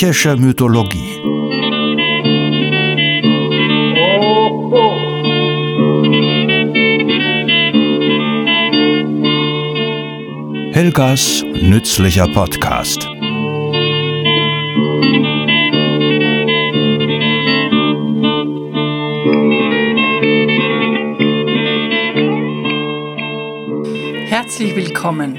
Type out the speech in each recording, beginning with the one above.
Griechische Mythologie. Helgas nützlicher Podcast. Herzlich willkommen.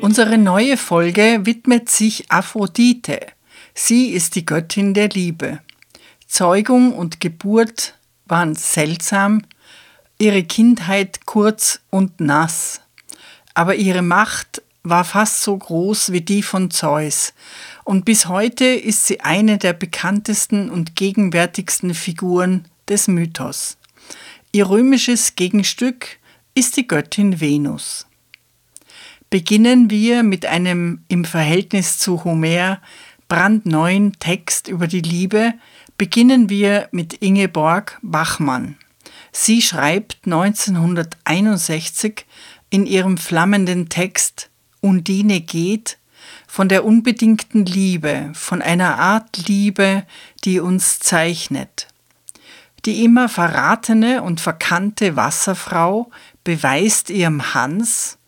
Unsere neue Folge widmet sich Aphrodite. Sie ist die Göttin der Liebe. Zeugung und Geburt waren seltsam, ihre Kindheit kurz und nass. Aber ihre Macht war fast so groß wie die von Zeus, und bis heute ist sie eine der bekanntesten und gegenwärtigsten Figuren des Mythos. Ihr römisches Gegenstück ist die Göttin Venus. Beginnen wir mit einem im Verhältnis zu Homer brandneuen Text über die Liebe, beginnen wir mit Ingeborg Bachmann. Sie schreibt 1961 in ihrem flammenden Text Undine geht von der unbedingten Liebe, von einer Art Liebe, die uns zeichnet. Die immer verratene und verkannte Wasserfrau beweist ihrem Hans,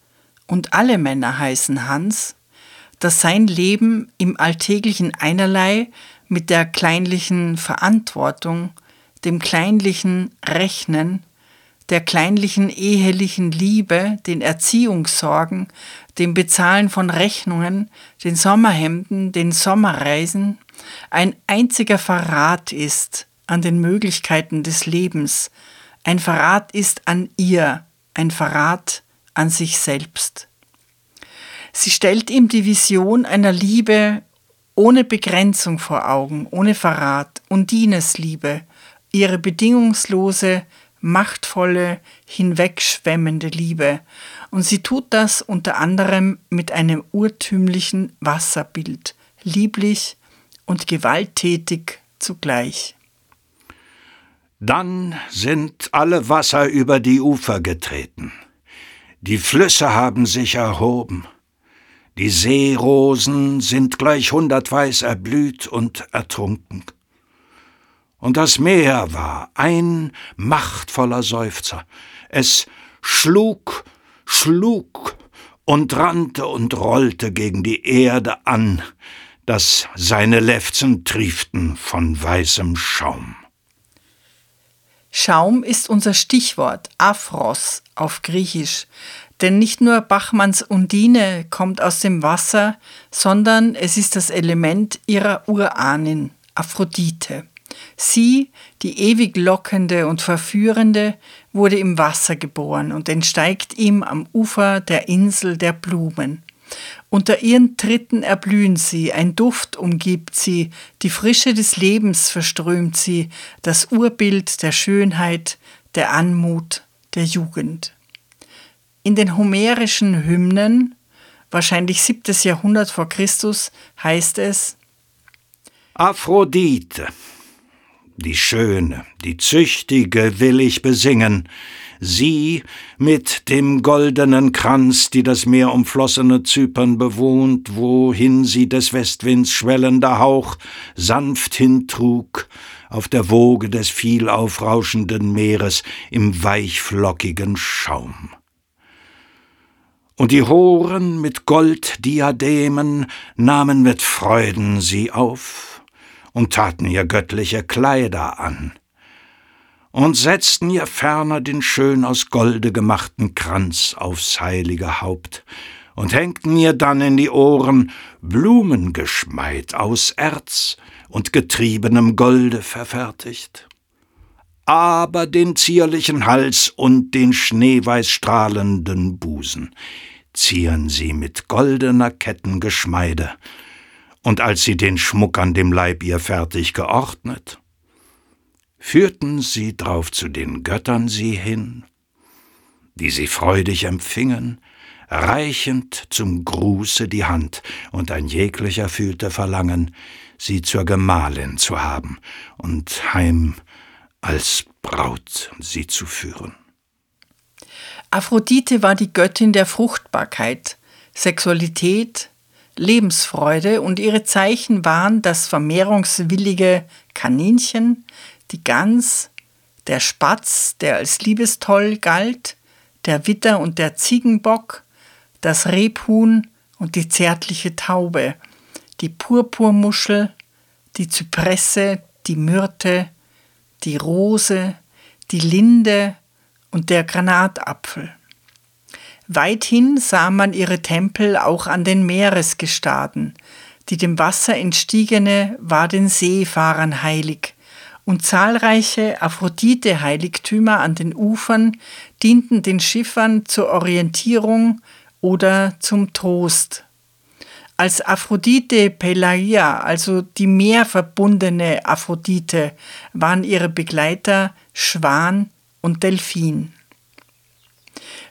und alle Männer heißen Hans, dass sein Leben im alltäglichen Einerlei mit der kleinlichen Verantwortung, dem kleinlichen Rechnen, der kleinlichen ehelichen Liebe, den Erziehungssorgen, dem Bezahlen von Rechnungen, den Sommerhemden, den Sommerreisen, ein einziger Verrat ist an den Möglichkeiten des Lebens, ein Verrat ist an ihr, ein Verrat an sich selbst. Sie stellt ihm die Vision einer Liebe ohne Begrenzung vor Augen, ohne Verrat, Undines Liebe, ihre bedingungslose, machtvolle, hinwegschwemmende Liebe. Und sie tut das unter anderem mit einem urtümlichen Wasserbild, lieblich und gewalttätig zugleich. Dann sind alle Wasser über die Ufer getreten. Die Flüsse haben sich erhoben. Die Seerosen sind gleich hundertweiß erblüht und ertrunken. Und das Meer war ein machtvoller Seufzer. Es schlug, schlug und rannte und rollte gegen die Erde an, dass seine Lefzen trieften von weißem Schaum. Schaum ist unser Stichwort, Aphros auf Griechisch, denn nicht nur Bachmanns Undine kommt aus dem Wasser, sondern es ist das Element ihrer Urahnin, Aphrodite. Sie, die ewig lockende und verführende, wurde im Wasser geboren und entsteigt ihm am Ufer der Insel der Blumen. Unter ihren Tritten erblühen sie, ein Duft umgibt sie, die Frische des Lebens verströmt sie, das Urbild der Schönheit, der Anmut, der Jugend. In den homerischen Hymnen, wahrscheinlich 7. Jahrhundert vor Christus, heißt es Aphrodite, die Schöne, die Züchtige will ich besingen, sie mit dem goldenen Kranz, die das meerumflossene Zypern bewohnt, wohin sie des Westwinds schwellender Hauch sanft hintrug, auf der Woge des viel aufrauschenden Meeres im weichflockigen Schaum und die Horen mit Golddiademen nahmen mit Freuden sie auf und taten ihr göttliche Kleider an und setzten ihr ferner den schön aus Golde gemachten Kranz aufs heilige Haupt und hängten ihr dann in die Ohren Blumengeschmeid aus Erz und getriebenem Golde verfertigt. Aber den zierlichen Hals und den schneeweiß strahlenden Busen zieren sie mit goldener Kettengeschmeide, und als sie den Schmuck an dem Leib ihr fertig geordnet, führten sie drauf zu den Göttern sie hin, die sie freudig empfingen, reichend zum Gruße die Hand, und ein jeglicher fühlte Verlangen, sie zur Gemahlin zu haben und heim als Braut sie zu führen. Aphrodite war die Göttin der Fruchtbarkeit, Sexualität, Lebensfreude und ihre Zeichen waren das vermehrungswillige Kaninchen, die Gans, der Spatz, der als liebestoll galt, der Witter und der Ziegenbock, das Rebhuhn und die zärtliche Taube, die Purpurmuschel, die Zypresse, die Myrte, die Rose, die Linde und der Granatapfel. Weithin sah man ihre Tempel auch an den Meeresgestaden. Die dem Wasser entstiegene war den Seefahrern heilig, und zahlreiche Aphrodite-Heiligtümer an den Ufern dienten den Schiffern zur Orientierung oder zum Trost. Als Aphrodite Pelagia, also die meerverbundene Aphrodite, waren ihre Begleiter Schwan und Delphin.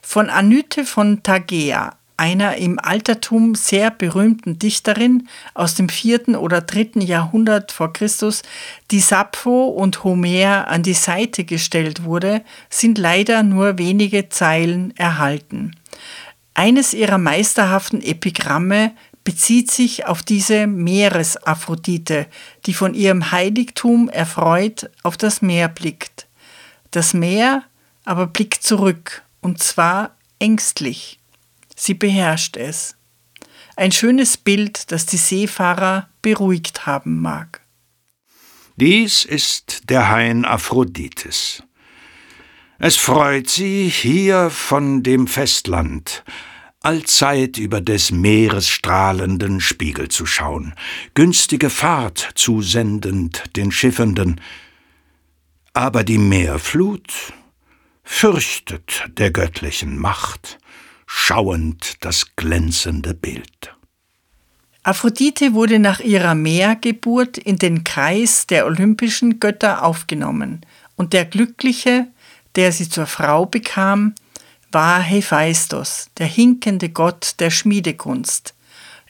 Von Anyte von Tagea, einer im Altertum sehr berühmten Dichterin aus dem vierten oder dritten Jahrhundert vor Christus, die Sappho und Homer an die Seite gestellt wurde, sind leider nur wenige Zeilen erhalten. Eines ihrer meisterhaften Epigramme bezieht sich auf diese Meeresaphrodite, die von ihrem Heiligtum erfreut auf das Meer blickt. Das Meer aber blickt zurück und zwar ängstlich. Sie beherrscht es. Ein schönes Bild, das die Seefahrer beruhigt haben mag. Dies ist der Hain Aphrodites. Es freut sie, hier von dem Festland allzeit über des Meeres strahlenden Spiegel zu schauen, günstige Fahrt zusendend den Schiffenden. Aber die Meerflut fürchtet der göttlichen Macht, schauend das glänzende Bild. Aphrodite wurde nach ihrer Meergeburt in den Kreis der olympischen Götter aufgenommen, und der Glückliche, der sie zur Frau bekam, war Hephaistos, der hinkende Gott der Schmiedekunst.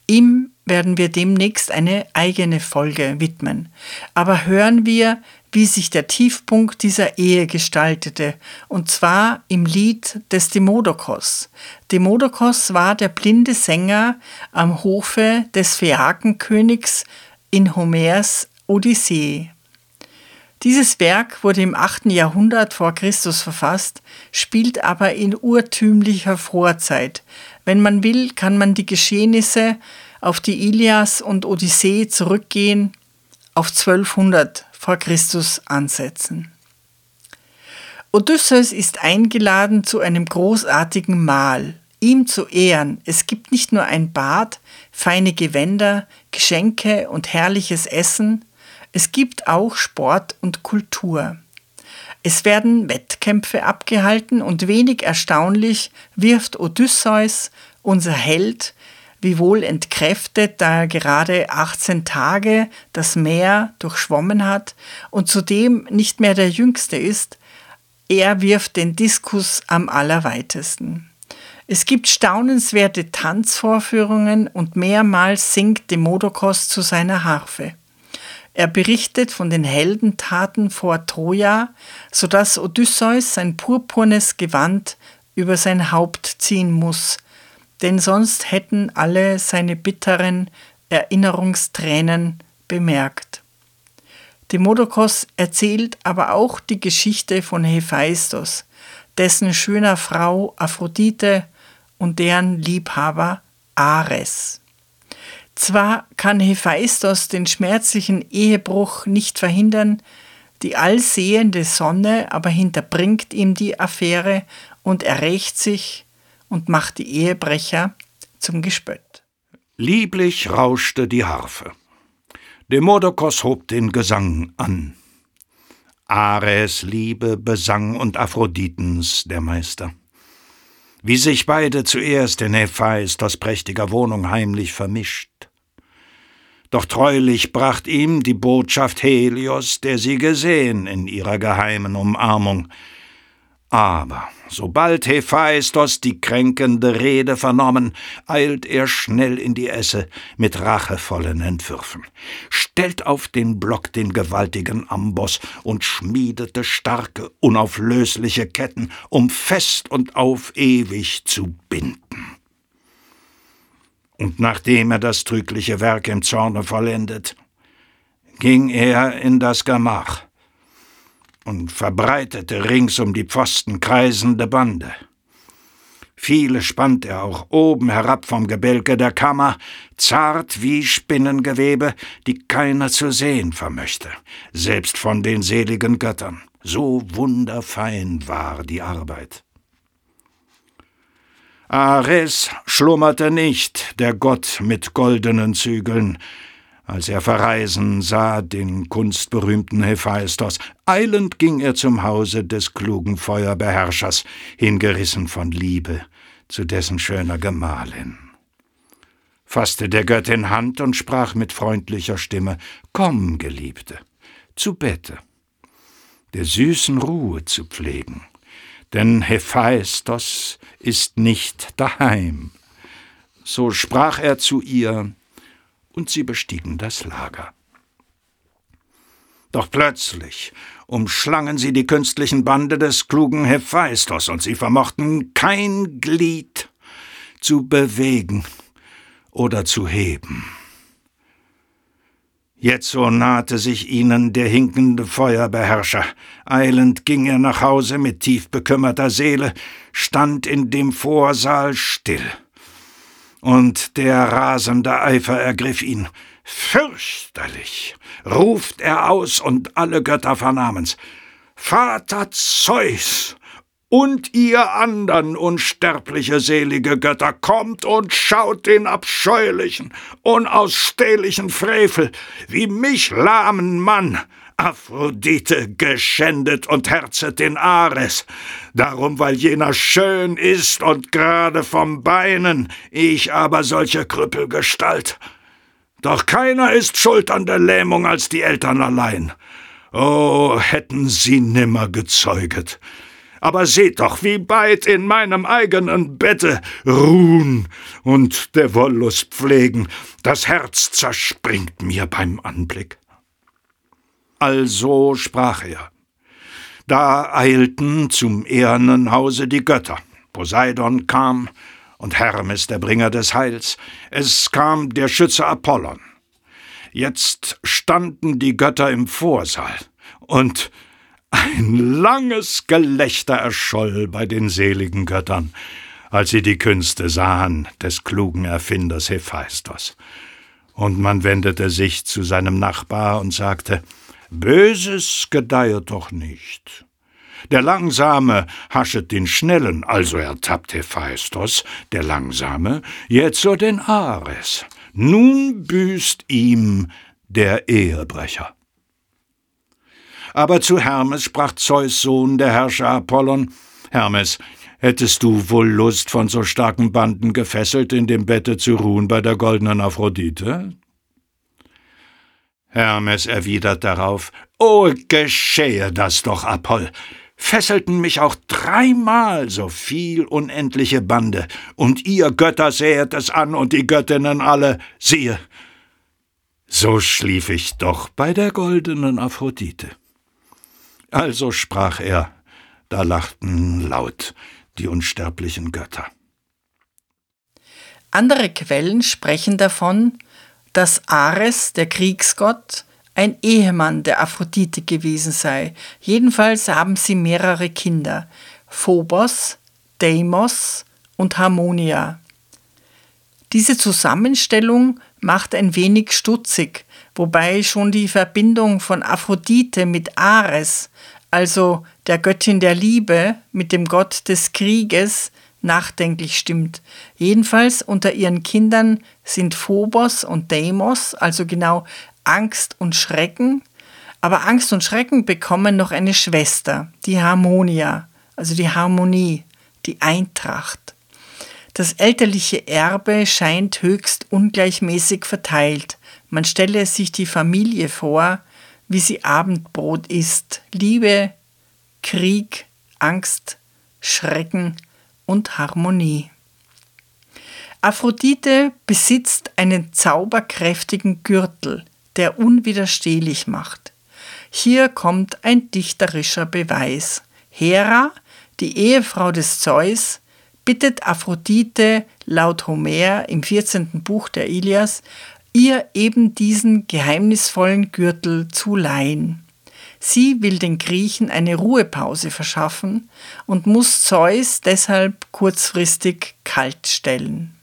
Ihm werden wir demnächst eine eigene Folge widmen. Aber hören wir, wie sich der Tiefpunkt dieser Ehe gestaltete, und zwar im Lied des Demodokos. Demodokos war der blinde Sänger am Hofe des Phäakenkönigs in Homers Odyssee. Dieses Werk wurde im 8. Jahrhundert vor Christus verfasst, spielt aber in urtümlicher Vorzeit. Wenn man will, kann man die Geschehnisse auf die Ilias und Odyssee zurückgehen auf 1200 vor Christus ansetzen. Odysseus ist eingeladen zu einem großartigen Mahl, ihm zu ehren. Es gibt nicht nur ein Bad, feine Gewänder, Geschenke und herrliches Essen, es gibt auch Sport und Kultur. Es werden Wettkämpfe abgehalten und wenig erstaunlich wirft Odysseus, unser Held, wiewohl entkräftet, da er gerade 18 Tage das Meer durchschwommen hat und zudem nicht mehr der Jüngste ist, er wirft den Diskus am allerweitesten. Es gibt staunenswerte Tanzvorführungen und mehrmals singt Demodokos zu seiner Harfe. Er berichtet von den Heldentaten vor Troja, so dass Odysseus sein purpurnes Gewand über sein Haupt ziehen muss, denn sonst hätten alle seine bitteren Erinnerungstränen bemerkt. Demodokos erzählt aber auch die Geschichte von Hephaistos, dessen schöner Frau Aphrodite und deren Liebhaber Ares. Zwar kann Hephaistos den schmerzlichen Ehebruch nicht verhindern, die allsehende Sonne aber hinterbringt ihm die Affäre und er rächt sich und macht die Ehebrecher zum Gespött. Lieblich rauschte die Harfe. Demodokos hob den Gesang an. Ares Liebe besang und Aphroditens der Meister. Wie sich beide zuerst in Hephaistos prächtiger Wohnung heimlich vermischt. Doch treulich bracht ihm die Botschaft Helios, der sie gesehen in ihrer geheimen Umarmung, aber sobald Hephaistos die kränkende Rede vernommen, eilt er schnell in die Esse mit rachevollen Entwürfen, stellt auf den Block den gewaltigen Amboss und schmiedete starke, unauflösliche Ketten, um fest und auf ewig zu binden. Und nachdem er das trügliche Werk im Zorne vollendet, ging er in das Gemach und verbreitete rings um die Pfosten kreisende Bande. Viele spannt er auch oben herab vom Gebälke der Kammer, zart wie Spinnengewebe, die keiner zu sehen vermöchte, selbst von den seligen Göttern. So wunderfein war die Arbeit. Ares schlummerte nicht, der Gott mit goldenen Zügeln, als er verreisen sah den kunstberühmten Hephaistos. Eilend ging er zum Hause des klugen Feuerbeherrschers, hingerissen von Liebe zu dessen schöner Gemahlin. Fasste der Göttin Hand und sprach mit freundlicher Stimme Komm, Geliebte, zu Bette, der süßen Ruhe zu pflegen, denn Hephaistos ist nicht daheim. So sprach er zu ihr, und sie bestiegen das Lager. Doch plötzlich umschlangen sie die künstlichen Bande des klugen Hephaistos, und sie vermochten kein Glied zu bewegen oder zu heben. Jetzo nahte sich ihnen der hinkende Feuerbeherrscher. Eilend ging er nach Hause mit tief bekümmerter Seele, stand in dem Vorsaal still. Und der rasende Eifer ergriff ihn. Fürchterlich ruft er aus, und alle Götter vernahmen's. Vater Zeus, und ihr andern unsterbliche selige Götter, kommt und schaut den abscheulichen, unausstehlichen Frevel, wie mich lahmen Mann, Aphrodite geschändet und herzet den Ares, darum weil jener schön ist und gerade vom Beinen, ich aber solche Krüppelgestalt. Doch keiner ist schuld an der Lähmung als die Eltern allein. Oh, hätten sie nimmer gezeuget aber seht doch, wie beid in meinem eigenen Bette ruhen und der Wollust pflegen, das Herz zerspringt mir beim Anblick. Also sprach er. Da eilten zum ehernen Hause die Götter. Poseidon kam und Hermes, der Bringer des Heils. Es kam der Schütze Apollon. Jetzt standen die Götter im Vorsaal und ein langes Gelächter erscholl bei den seligen Göttern, als sie die Künste sahen des klugen Erfinders Hephaistos. Und man wendete sich zu seinem Nachbar und sagte, Böses gedeihet doch nicht. Der Langsame haschet den Schnellen, also ertappt Hephaistos, der Langsame, jetzo den Ares. Nun büßt ihm der Ehebrecher. Aber zu Hermes sprach Zeus Sohn, der Herrscher Apollon, Hermes, hättest du wohl Lust, von so starken Banden gefesselt in dem Bette zu ruhen bei der goldenen Aphrodite? Hermes erwidert darauf, O geschehe das doch, Apoll, fesselten mich auch dreimal so viel unendliche Bande, und ihr Götter sähet es an und die Göttinnen alle, siehe, so schlief ich doch bei der goldenen Aphrodite. Also sprach er, da lachten laut die unsterblichen Götter. Andere Quellen sprechen davon, dass Ares, der Kriegsgott, ein Ehemann der Aphrodite gewesen sei. Jedenfalls haben sie mehrere Kinder: Phobos, Deimos und Harmonia. Diese Zusammenstellung macht ein wenig stutzig, wobei schon die Verbindung von Aphrodite mit Ares, also der Göttin der Liebe, mit dem Gott des Krieges, nachdenklich stimmt. Jedenfalls unter ihren Kindern sind Phobos und Deimos, also genau Angst und Schrecken, aber Angst und Schrecken bekommen noch eine Schwester, die Harmonia, also die Harmonie, die Eintracht. Das elterliche Erbe scheint höchst ungleichmäßig verteilt. Man stelle sich die Familie vor, wie sie Abendbrot isst. Liebe, Krieg, Angst, Schrecken und Harmonie. Aphrodite besitzt einen zauberkräftigen Gürtel, der unwiderstehlich macht. Hier kommt ein dichterischer Beweis. Hera, die Ehefrau des Zeus, bittet Aphrodite laut Homer im 14. Buch der Ilias, ihr eben diesen geheimnisvollen Gürtel zu leihen. Sie will den Griechen eine Ruhepause verschaffen und muss Zeus deshalb kurzfristig kalt stellen.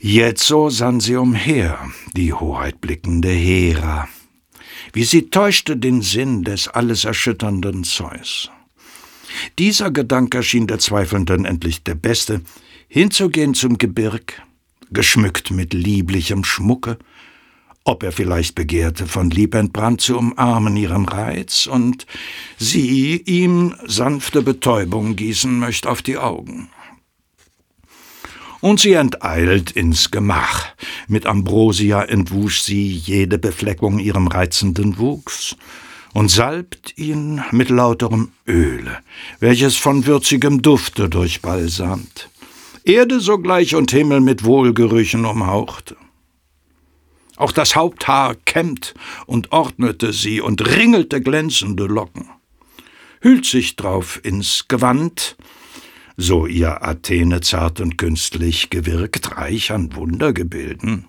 Jetzo sann sie umher, die hoheitblickende Hera, wie sie täuschte den Sinn des alles erschütternden Zeus. Dieser Gedanke schien der Zweifelnden endlich der beste, hinzugehen zum Gebirg, geschmückt mit lieblichem Schmucke, ob er vielleicht begehrte, von Lieb entbrannt zu umarmen ihren Reiz und sie ihm sanfte Betäubung gießen möcht auf die Augen. Und sie enteilt ins Gemach. Mit Ambrosia entwusch sie jede Befleckung ihrem reizenden Wuchs und salbt ihn mit lauterem Öle, welches von würzigem Dufte durchbalsamt. Erde sogleich und Himmel mit Wohlgerüchen umhauchte. Auch das Haupthaar kämmt und ordnete sie und ringelte glänzende Locken. Hüllt sich drauf ins Gewand, so ihr Athene zart und künstlich gewirkt, reich an Wundergebilden.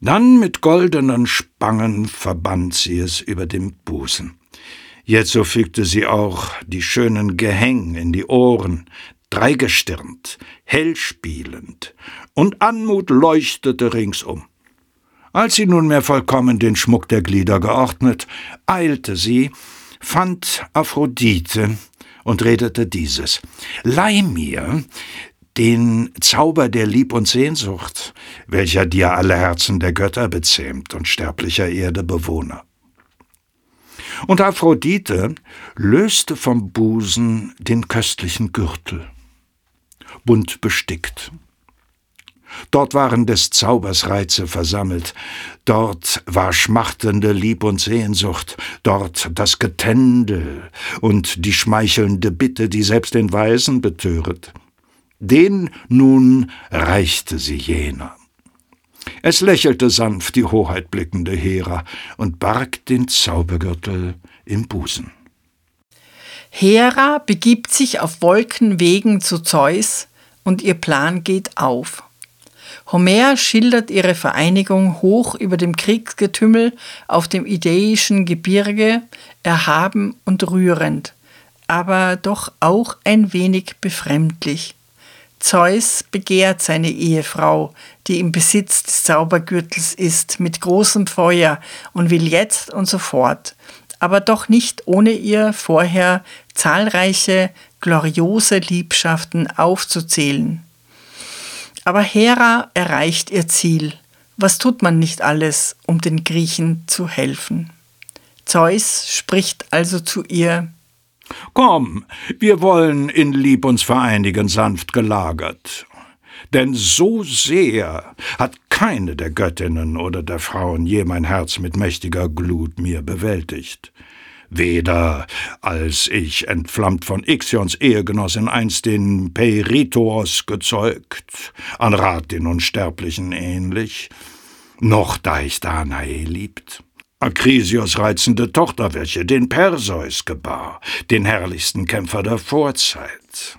Dann mit goldenen Spangen verband sie es über dem Busen. Jetzo fügte sie auch die schönen Gehäng in die Ohren, dreigestirnt, hell spielend, und Anmut leuchtete ringsum. Als sie nunmehr vollkommen den Schmuck der Glieder geordnet, eilte sie, fand Aphrodite und redete dieses Leih mir den Zauber der Lieb und Sehnsucht, welcher dir alle Herzen der Götter bezähmt und sterblicher Erde Bewohner. Und Aphrodite löste vom Busen den köstlichen Gürtel bunt bestickt. Dort waren des Zaubers Reize versammelt, dort war schmachtende Lieb und Sehnsucht, dort das Getändel und die schmeichelnde Bitte, die selbst den Weisen betöret. Den nun reichte sie jener. Es lächelte sanft die hoheitblickende Hera und barg den Zaubergürtel im Busen. Hera begibt sich auf Wolkenwegen zu Zeus und ihr Plan geht auf. Homer schildert ihre Vereinigung hoch über dem Kriegsgetümmel auf dem idäischen Gebirge, erhaben und rührend, aber doch auch ein wenig befremdlich. Zeus begehrt seine Ehefrau, die im Besitz des Zaubergürtels ist, mit großem Feuer und will jetzt und sofort, aber doch nicht ohne ihr vorher zahlreiche, gloriose Liebschaften aufzuzählen. Aber Hera erreicht ihr Ziel. Was tut man nicht alles, um den Griechen zu helfen? Zeus spricht also zu ihr Komm, wir wollen in Lieb uns vereinigen, sanft gelagert. Denn so sehr hat keine der Göttinnen oder der Frauen je mein Herz mit mächtiger Glut mir bewältigt. Weder als ich, entflammt von Ixions Ehegenossin, einst den Peirithos gezeugt, an Rat den Unsterblichen ähnlich, noch da ich Danae liebt. Akrisios reizende Tochter, welche den Perseus gebar, den herrlichsten Kämpfer der Vorzeit,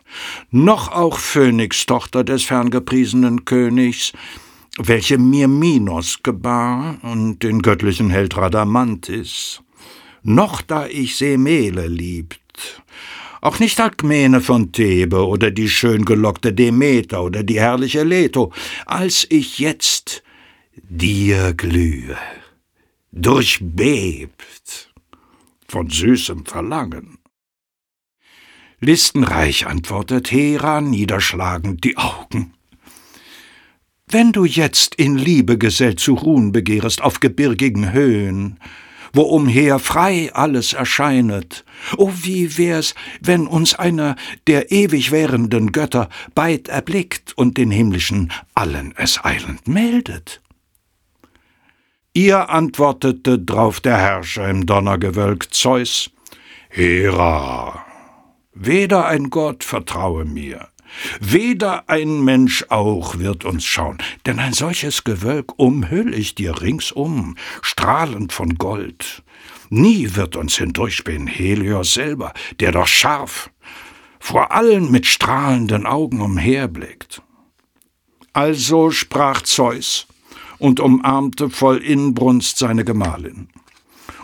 noch auch Phönix, Tochter des ferngepriesenen Königs, welche mir Minos gebar und den göttlichen Held Radamantis, noch da ich Semele liebt, auch nicht Alkmene von Thebe oder die schön gelockte Demeter oder die herrliche Leto, als ich jetzt dir glühe durchbebt von süßem Verlangen. Listenreich antwortet Hera, niederschlagend die Augen. Wenn du jetzt in Liebe gesellt zu ruhen begehrest auf gebirgigen Höhen, wo umher frei alles erscheinet, o wie wär's, wenn uns einer der ewig währenden Götter beid erblickt und den himmlischen allen es eilend meldet? Ihr antwortete drauf der Herrscher im Donnergewölk Zeus, Hera, weder ein Gott vertraue mir, weder ein Mensch auch wird uns schauen, denn ein solches Gewölk umhüll ich dir ringsum, strahlend von Gold. Nie wird uns hindurchspähen Helios selber, der doch scharf, vor allen mit strahlenden Augen umherblickt. Also sprach Zeus und umarmte voll Inbrunst seine Gemahlin.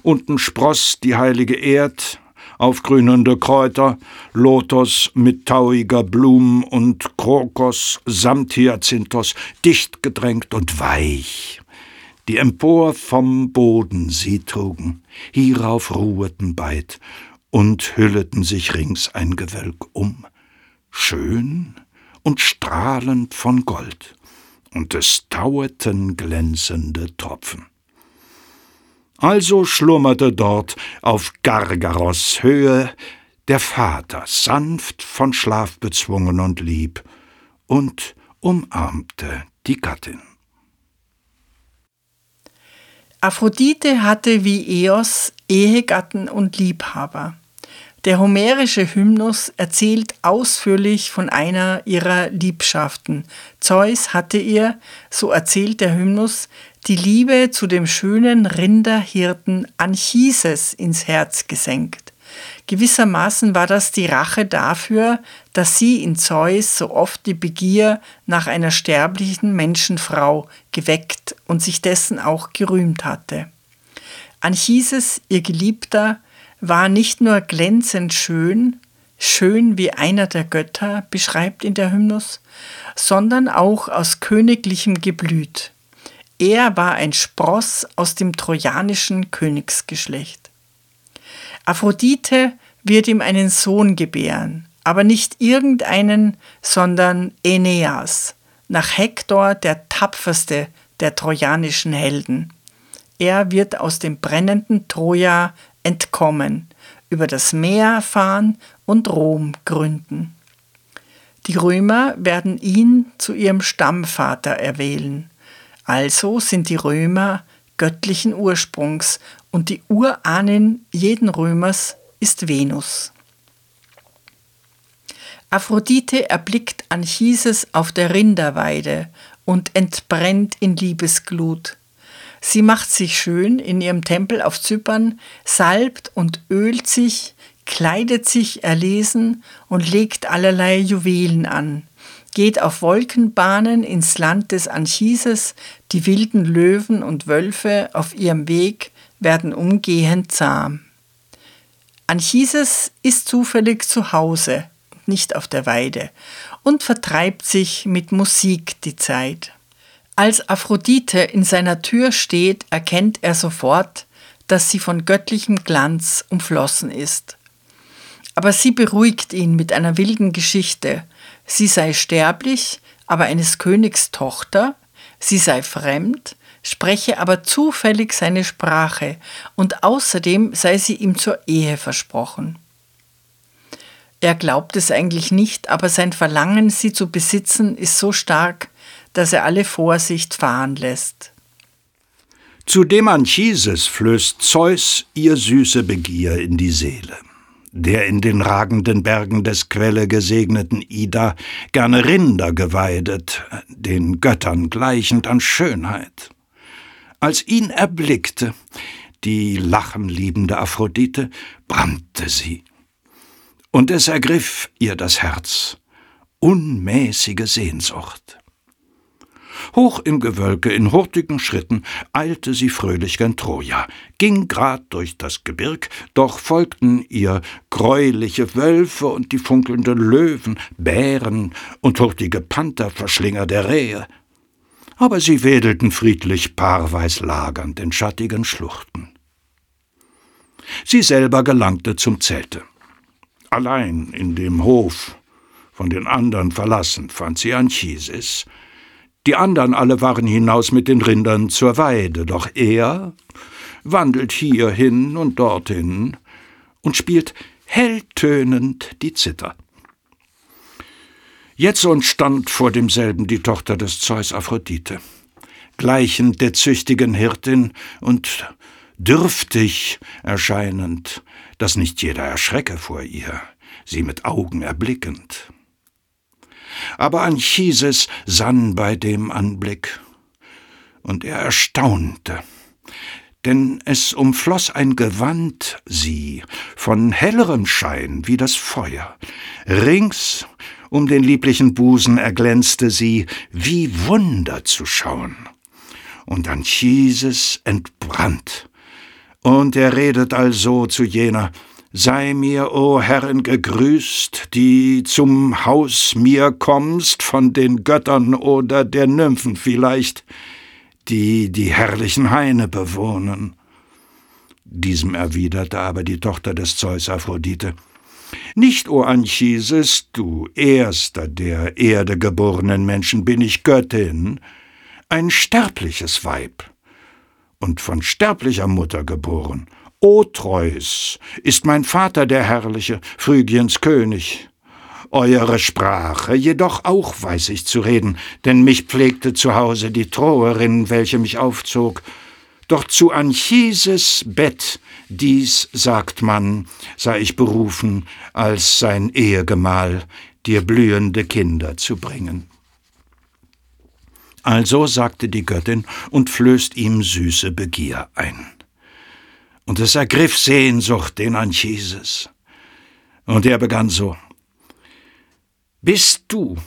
Unten spross die heilige Erd, aufgrünende Kräuter, Lotos mit tauiger Blumen und Krokos samt Hyazinthos, dicht gedrängt und weich, die empor vom Boden sie trugen, hierauf ruheten beid und hülleten sich rings ein Gewölk um, schön und strahlend von Gold, und es taueten glänzende Tropfen. Also schlummerte dort auf Gargaros Höhe der Vater, sanft von Schlaf bezwungen und lieb, und umarmte die Gattin. Aphrodite hatte wie Eos Ehegatten und Liebhaber. Der homerische Hymnus erzählt ausführlich von einer ihrer Liebschaften. Zeus hatte ihr, so erzählt der Hymnus, die Liebe zu dem schönen Rinderhirten Anchises ins Herz gesenkt. Gewissermaßen war das die Rache dafür, dass sie in Zeus so oft die Begier nach einer sterblichen Menschenfrau geweckt und sich dessen auch gerühmt hatte. Anchises, ihr Geliebter, war nicht nur glänzend schön, schön wie einer der Götter, beschreibt in der Hymnus, sondern auch aus königlichem Geblüt. Er war ein Spross aus dem trojanischen Königsgeschlecht. Aphrodite wird ihm einen Sohn gebären, aber nicht irgendeinen, sondern Aeneas, nach Hektor der tapferste der trojanischen Helden. Er wird aus dem brennenden Troja entkommen, über das Meer fahren und Rom gründen. Die Römer werden ihn zu ihrem Stammvater erwählen. Also sind die Römer göttlichen Ursprungs und die Urahnin jeden Römers ist Venus. Aphrodite erblickt Anchises auf der Rinderweide und entbrennt in Liebesglut. Sie macht sich schön in ihrem Tempel auf Zypern, salbt und ölt sich, kleidet sich erlesen und legt allerlei Juwelen an, geht auf Wolkenbahnen ins Land des Anchises, die wilden Löwen und Wölfe auf ihrem Weg werden umgehend zahm. Anchises ist zufällig zu Hause, nicht auf der Weide, und vertreibt sich mit Musik die Zeit. Als Aphrodite in seiner Tür steht, erkennt er sofort, dass sie von göttlichem Glanz umflossen ist. Aber sie beruhigt ihn mit einer wilden Geschichte. Sie sei sterblich, aber eines Königs Tochter, sie sei fremd, spreche aber zufällig seine Sprache und außerdem sei sie ihm zur Ehe versprochen. Er glaubt es eigentlich nicht, aber sein Verlangen, sie zu besitzen, ist so stark, dass er alle Vorsicht fahren lässt. Zu dem Anchises flößt Zeus ihr süße Begier in die Seele. Der in den ragenden Bergen des Quelle gesegneten Ida gerne Rinder geweidet, den Göttern gleichend an Schönheit. Als ihn erblickte, die lachenliebende Aphrodite, brannte sie. Und es ergriff ihr das Herz, unmäßige Sehnsucht. Hoch im Gewölke, in hurtigen Schritten, eilte sie fröhlich gen Troja, ging grad durch das Gebirg, doch folgten ihr greuliche Wölfe und die funkelnden Löwen, Bären und hurtige Pantherverschlinger der Rehe. Aber sie wedelten friedlich paarweis lagernd in schattigen Schluchten. Sie selber gelangte zum Zelte. Allein in dem Hof, von den anderen verlassen, fand sie Anchises, die anderen alle waren hinaus mit den Rindern zur Weide, doch er wandelt hierhin und dorthin und spielt helltönend die Zither. Jetzo stand vor demselben die Tochter des Zeus Aphrodite, gleichend der züchtigen Hirtin und dürftig erscheinend, dass nicht jeder erschrecke vor ihr, sie mit Augen erblickend aber Anchises sann bei dem Anblick, und er erstaunte, denn es umfloß ein Gewand sie, von hellerem Schein wie das Feuer. Rings um den lieblichen Busen erglänzte sie, wie Wunder zu schauen. Und Anchises entbrannt. Und er redet also zu jener, Sei mir, o Herrin, gegrüßt, die zum Haus mir kommst, von den Göttern oder der Nymphen vielleicht, die die herrlichen Haine bewohnen. Diesem erwiderte aber die Tochter des Zeus Aphrodite, Nicht, o Anchises, du erster der Erde geborenen Menschen, bin ich Göttin, ein sterbliches Weib und von sterblicher Mutter geboren, Otreus ist mein Vater der Herrliche, Phrygiens König. Eure Sprache jedoch auch weiß ich zu reden, denn mich pflegte zu Hause die Troerin, welche mich aufzog. Doch zu Anchises Bett, dies, sagt man, sei ich berufen, als sein Ehegemahl, dir blühende Kinder zu bringen. Also sagte die Göttin und flößt ihm süße Begier ein und es ergriff Sehnsucht den Anchises. Und er begann so, Bist du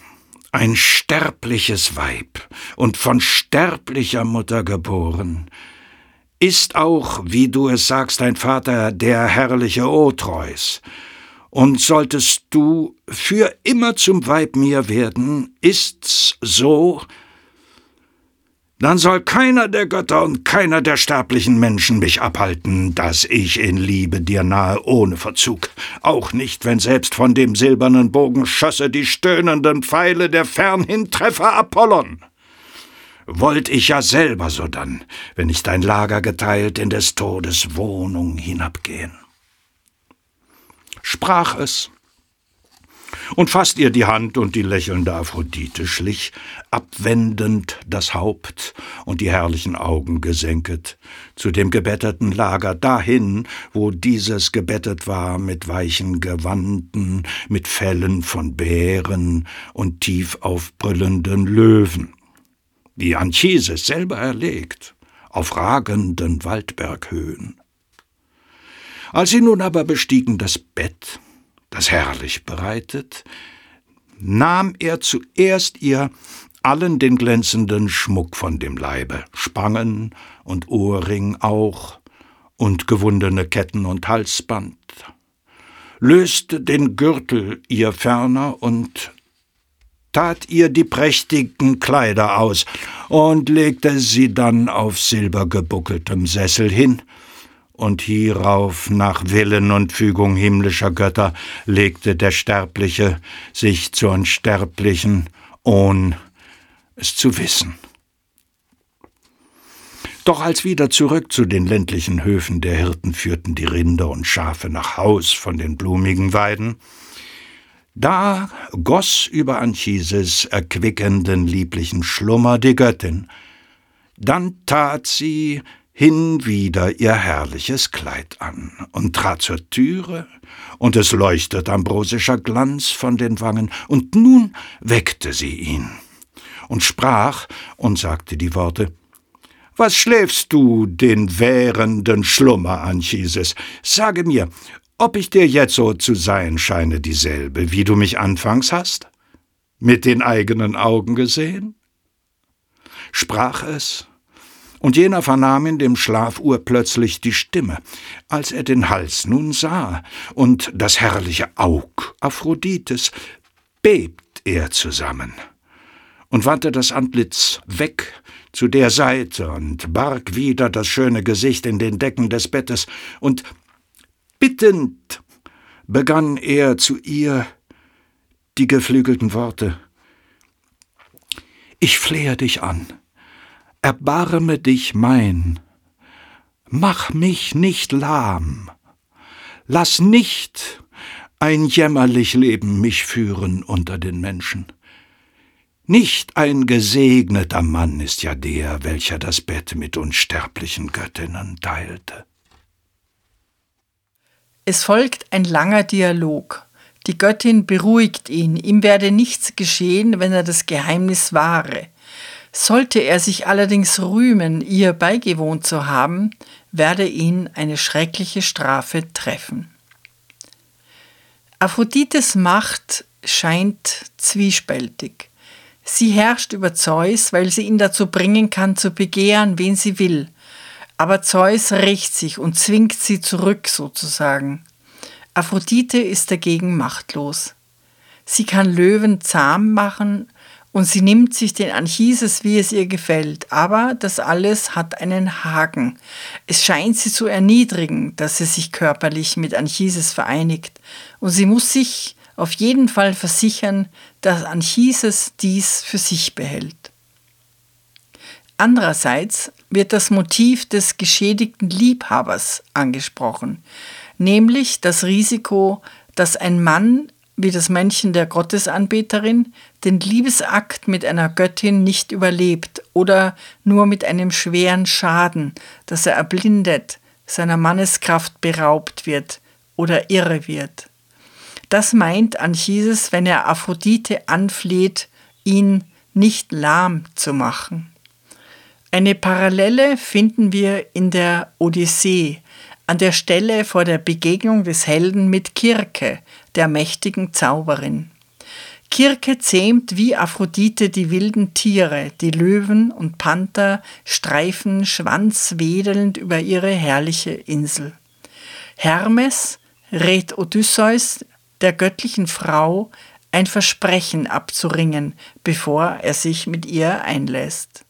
ein sterbliches Weib und von sterblicher Mutter geboren, ist auch, wie du es sagst, dein Vater der herrliche Otreus, und solltest du für immer zum Weib mir werden, ist's so, dann soll keiner der Götter und keiner der sterblichen Menschen mich abhalten, dass ich in Liebe dir nahe ohne Verzug, auch nicht, wenn selbst von dem silbernen Bogen schösse die stöhnenden Pfeile der Fernhintreffer Apollon. Wollt ich ja selber sodann, wenn ich dein Lager geteilt in des Todes Wohnung hinabgehen. Sprach es, und fasst ihr die Hand, und die lächelnde Aphrodite schlich, abwendend das Haupt und die herrlichen Augen gesenket, zu dem gebetteten Lager dahin, wo dieses gebettet war mit weichen Gewanden, mit Fellen von Bären und tief aufbrüllenden Löwen, wie Anchises selber erlegt, auf ragenden Waldberghöhen. Als sie nun aber bestiegen das Bett, das herrlich bereitet, nahm er zuerst ihr allen den glänzenden Schmuck von dem Leibe, Spangen und Ohrring auch, und gewundene Ketten und Halsband, löste den Gürtel ihr ferner und tat ihr die prächtigen Kleider aus und legte sie dann auf silbergebuckeltem Sessel hin, und hierauf nach Willen und Fügung himmlischer Götter legte der Sterbliche sich zur Unsterblichen, ohn es zu wissen. Doch als wieder zurück zu den ländlichen Höfen der Hirten führten die Rinder und Schafe nach Haus von den blumigen Weiden, da goss über Anchises erquickenden lieblichen Schlummer die Göttin, dann tat sie hinwieder ihr herrliches Kleid an und trat zur Türe, und es leuchtet ambrosischer Glanz von den Wangen, und nun weckte sie ihn und sprach und sagte die Worte Was schläfst du den währenden Schlummer, Anchises? Sage mir, ob ich dir jetzo zu sein scheine dieselbe, wie du mich anfangs hast? Mit den eigenen Augen gesehen? Sprach es, und jener vernahm in dem Schlaf urplötzlich die Stimme, als er den Hals nun sah. Und das herrliche Aug Aphrodites, bebt er zusammen. Und wandte das Antlitz weg zu der Seite und barg wieder das schöne Gesicht in den Decken des Bettes, und bittend begann er zu ihr die geflügelten Worte. Ich flehe dich an, erbarme dich mein, mach mich nicht lahm, lass nicht ein jämmerlich Leben mich führen unter den Menschen. Nicht ein gesegneter Mann ist ja der, welcher das Bett mit unsterblichen Göttinnen teilte. Es folgt ein langer Dialog. Die Göttin beruhigt ihn, ihm werde nichts geschehen, wenn er das Geheimnis wahre. Sollte er sich allerdings rühmen, ihr beigewohnt zu haben, werde ihn eine schreckliche Strafe treffen. Aphrodites Macht scheint zwiespältig. Sie herrscht über Zeus, weil sie ihn dazu bringen kann, zu begehren, wen sie will. Aber Zeus rächt sich und zwingt sie zurück sozusagen. Aphrodite ist dagegen machtlos. Sie kann Löwen zahm machen und sie nimmt sich den Anchises, wie es ihr gefällt. Aber das alles hat einen Haken. Es scheint sie zu erniedrigen, dass sie sich körperlich mit Anchises vereinigt. Und sie muss sich auf jeden Fall versichern, dass Anchises dies für sich behält. Andererseits wird das Motiv des geschädigten Liebhabers angesprochen, nämlich das Risiko, dass ein Mann wie das Männchen der Gottesanbeterin, den Liebesakt mit einer Göttin nicht überlebt oder nur mit einem schweren Schaden, dass er erblindet, seiner Manneskraft beraubt wird oder irre wird. Das meint Anchises, wenn er Aphrodite anfleht, ihn nicht lahm zu machen. Eine Parallele finden wir in der Odyssee, an der Stelle vor der Begegnung des Helden mit Kirke, der mächtigen Zauberin. Kirke zähmt wie Aphrodite die wilden Tiere, die Löwen und Panther streifen schwanzwedelnd über ihre herrliche Insel. Hermes rät Odysseus, der göttlichen Frau, ein Versprechen abzuringen, bevor er sich mit ihr einlässt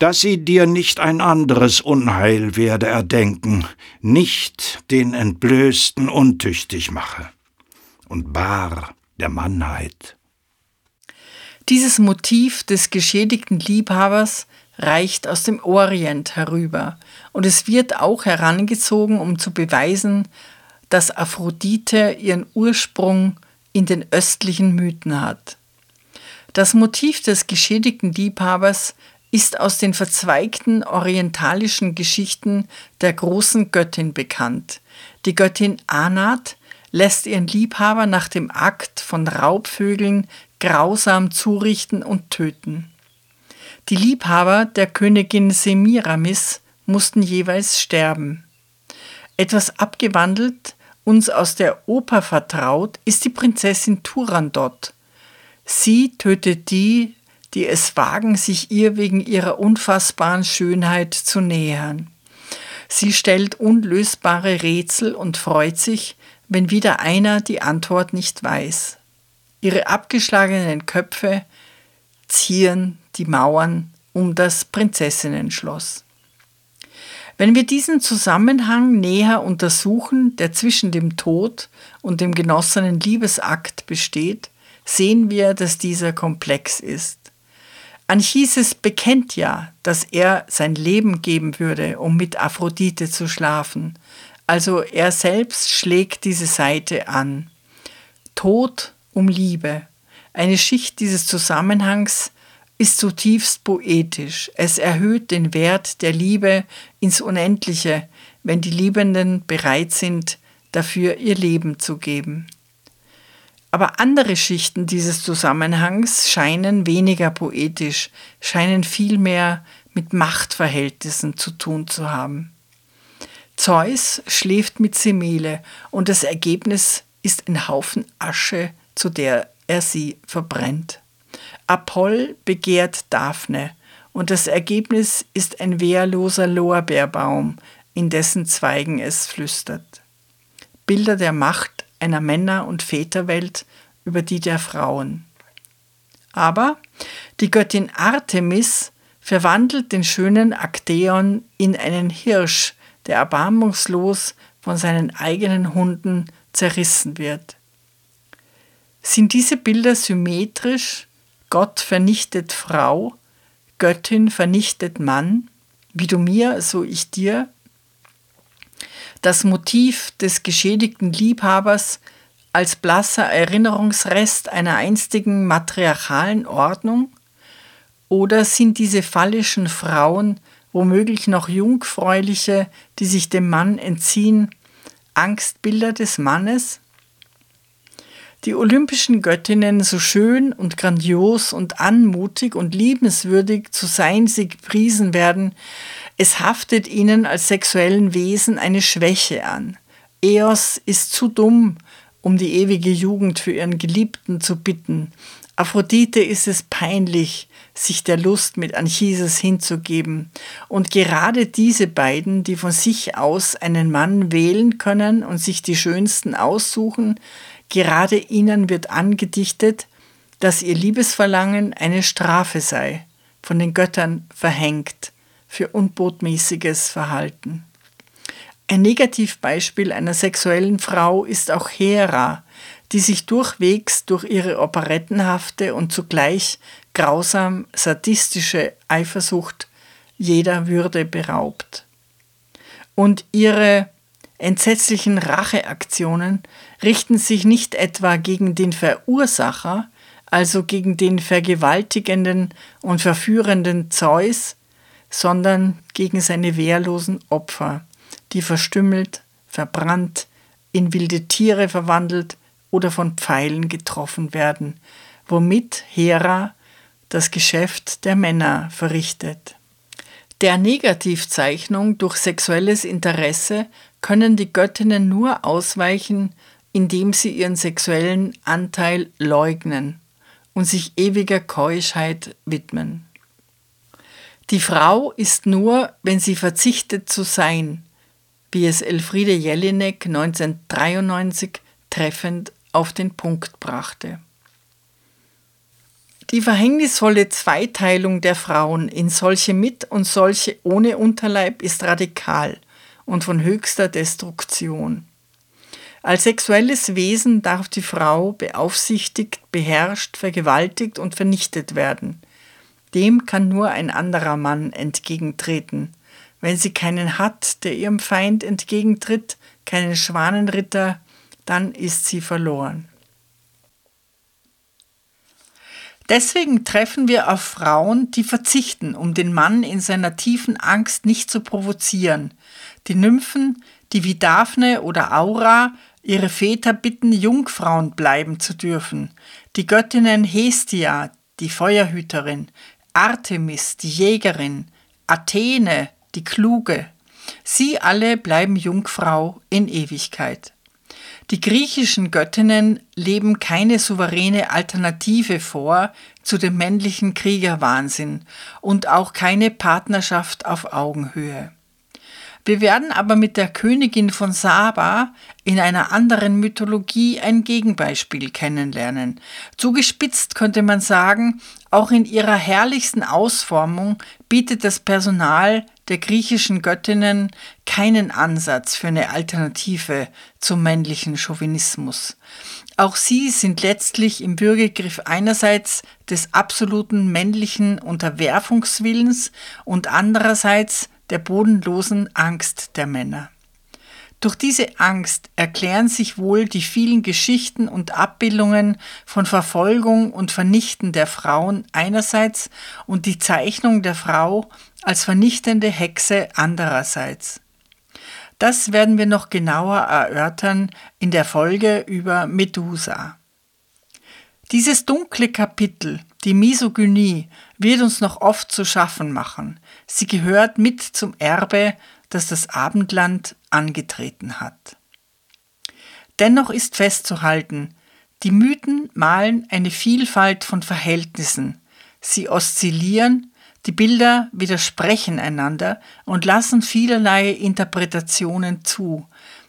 dass sie dir nicht ein anderes Unheil werde erdenken, nicht den Entblößten untüchtig mache und bar der Mannheit. Dieses Motiv des geschädigten Liebhabers reicht aus dem Orient herüber, und es wird auch herangezogen, um zu beweisen, dass Aphrodite ihren Ursprung in den östlichen Mythen hat. Das Motiv des geschädigten Liebhabers ist aus den verzweigten orientalischen Geschichten der großen Göttin bekannt. Die Göttin Anat lässt ihren Liebhaber nach dem Akt von Raubvögeln grausam zurichten und töten. Die Liebhaber der Königin Semiramis mussten jeweils sterben. Etwas abgewandelt, uns aus der Oper vertraut, ist die Prinzessin Turandot. Sie tötet die, die es wagen, sich ihr wegen ihrer unfassbaren Schönheit zu nähern. Sie stellt unlösbare Rätsel und freut sich, wenn wieder einer die Antwort nicht weiß. Ihre abgeschlagenen Köpfe zieren die Mauern um das Prinzessinnenschloss. Wenn wir diesen Zusammenhang näher untersuchen, der zwischen dem Tod und dem genossenen Liebesakt besteht, sehen wir, dass dieser komplex ist. Anchises bekennt ja, dass er sein Leben geben würde, um mit Aphrodite zu schlafen. Also er selbst schlägt diese Seite an. Tod um Liebe. Eine Schicht dieses Zusammenhangs ist zutiefst poetisch. Es erhöht den Wert der Liebe ins Unendliche, wenn die Liebenden bereit sind, dafür ihr Leben zu geben. Aber andere Schichten dieses Zusammenhangs scheinen weniger poetisch, scheinen vielmehr mit Machtverhältnissen zu tun zu haben. Zeus schläft mit Semele und das Ergebnis ist ein Haufen Asche, zu der er sie verbrennt. Apoll begehrt Daphne und das Ergebnis ist ein wehrloser Lorbeerbaum, in dessen Zweigen es flüstert. Bilder der Macht einer Männer- und Väterwelt über die der Frauen. Aber die Göttin Artemis verwandelt den schönen Akteon in einen Hirsch, der erbarmungslos von seinen eigenen Hunden zerrissen wird. Sind diese Bilder symmetrisch? Gott vernichtet Frau, Göttin vernichtet Mann, wie du mir, so ich dir? Das Motiv des geschädigten Liebhabers als blasser Erinnerungsrest einer einstigen matriarchalen Ordnung? Oder sind diese phallischen Frauen womöglich noch Jungfräuliche, die sich dem Mann entziehen, Angstbilder des Mannes? Die olympischen Göttinnen, so schön und grandios und anmutig und liebenswürdig zu sein sie gepriesen werden, es haftet ihnen als sexuellen Wesen eine Schwäche an. Eos ist zu dumm, um die ewige Jugend für ihren Geliebten zu bitten. Aphrodite ist es peinlich, sich der Lust mit Anchises hinzugeben. Und gerade diese beiden, die von sich aus einen Mann wählen können und sich die schönsten aussuchen, gerade ihnen wird angedichtet, dass ihr Liebesverlangen eine Strafe sei, von den Göttern verhängt für unbotmäßiges Verhalten. Ein Negativbeispiel einer sexuellen Frau ist auch Hera, die sich durchwegs durch ihre operettenhafte und zugleich grausam sadistische Eifersucht jeder Würde beraubt. Und ihre entsetzlichen Racheaktionen richten sich nicht etwa gegen den Verursacher, also gegen den vergewaltigenden und verführenden Zeus, sondern gegen seine wehrlosen Opfer die verstümmelt, verbrannt, in wilde Tiere verwandelt oder von Pfeilen getroffen werden, womit Hera das Geschäft der Männer verrichtet. Der Negativzeichnung durch sexuelles Interesse können die Göttinnen nur ausweichen, indem sie ihren sexuellen Anteil leugnen und sich ewiger Keuschheit widmen. Die Frau ist nur, wenn sie verzichtet zu sein, wie es Elfriede Jelinek 1993 treffend auf den Punkt brachte. Die verhängnisvolle Zweiteilung der Frauen in solche mit und solche ohne Unterleib ist radikal und von höchster Destruktion. Als sexuelles Wesen darf die Frau beaufsichtigt, beherrscht, vergewaltigt und vernichtet werden. Dem kann nur ein anderer Mann entgegentreten. Wenn sie keinen hat, der ihrem Feind entgegentritt, keinen Schwanenritter, dann ist sie verloren. Deswegen treffen wir auf Frauen, die verzichten, um den Mann in seiner tiefen Angst nicht zu provozieren. Die Nymphen, die wie Daphne oder Aura ihre Väter bitten, Jungfrauen bleiben zu dürfen. Die Göttinnen Hestia, die Feuerhüterin, Artemis, die Jägerin, Athene, die Kluge. Sie alle bleiben Jungfrau in Ewigkeit. Die griechischen Göttinnen leben keine souveräne Alternative vor zu dem männlichen Kriegerwahnsinn und auch keine Partnerschaft auf Augenhöhe. Wir werden aber mit der Königin von Saba in einer anderen Mythologie ein Gegenbeispiel kennenlernen. Zugespitzt könnte man sagen, auch in ihrer herrlichsten Ausformung bietet das Personal der griechischen Göttinnen keinen Ansatz für eine Alternative zum männlichen Chauvinismus. Auch sie sind letztlich im Bürgergriff einerseits des absoluten männlichen Unterwerfungswillens und andererseits der bodenlosen Angst der Männer. Durch diese Angst erklären sich wohl die vielen Geschichten und Abbildungen von Verfolgung und Vernichten der Frauen einerseits und die Zeichnung der Frau als vernichtende Hexe andererseits. Das werden wir noch genauer erörtern in der Folge über Medusa. Dieses dunkle Kapitel, die Misogynie, wird uns noch oft zu schaffen machen. Sie gehört mit zum Erbe, das das Abendland angetreten hat. Dennoch ist festzuhalten, die Mythen malen eine Vielfalt von Verhältnissen. Sie oszillieren, die Bilder widersprechen einander und lassen vielerlei Interpretationen zu.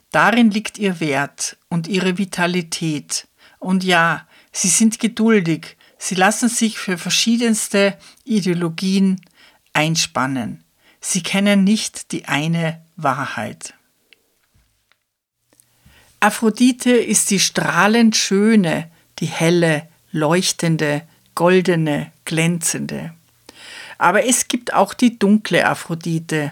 Darin liegt ihr Wert und ihre Vitalität. Und ja, Sie sind geduldig, sie lassen sich für verschiedenste Ideologien einspannen. Sie kennen nicht die eine Wahrheit. Aphrodite ist die strahlend schöne, die helle, leuchtende, goldene, glänzende. Aber es gibt auch die dunkle Aphrodite,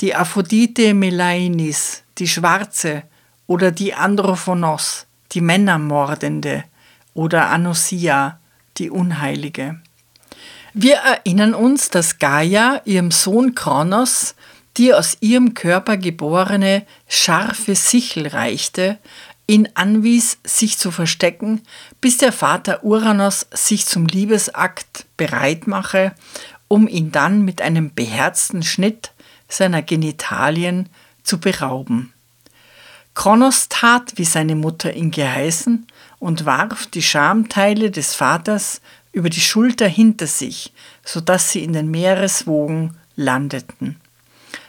die Aphrodite Melainis, die schwarze oder die Androphonos, die Männermordende, oder Anosia, die Unheilige. Wir erinnern uns, dass Gaia ihrem Sohn Kronos die aus ihrem Körper geborene scharfe Sichel reichte, ihn anwies, sich zu verstecken, bis der Vater Uranus sich zum Liebesakt bereit mache, um ihn dann mit einem beherzten Schnitt seiner Genitalien zu berauben. Kronos tat, wie seine Mutter ihn geheißen, und warf die Schamteile des Vaters über die Schulter hinter sich, so dass sie in den Meereswogen landeten.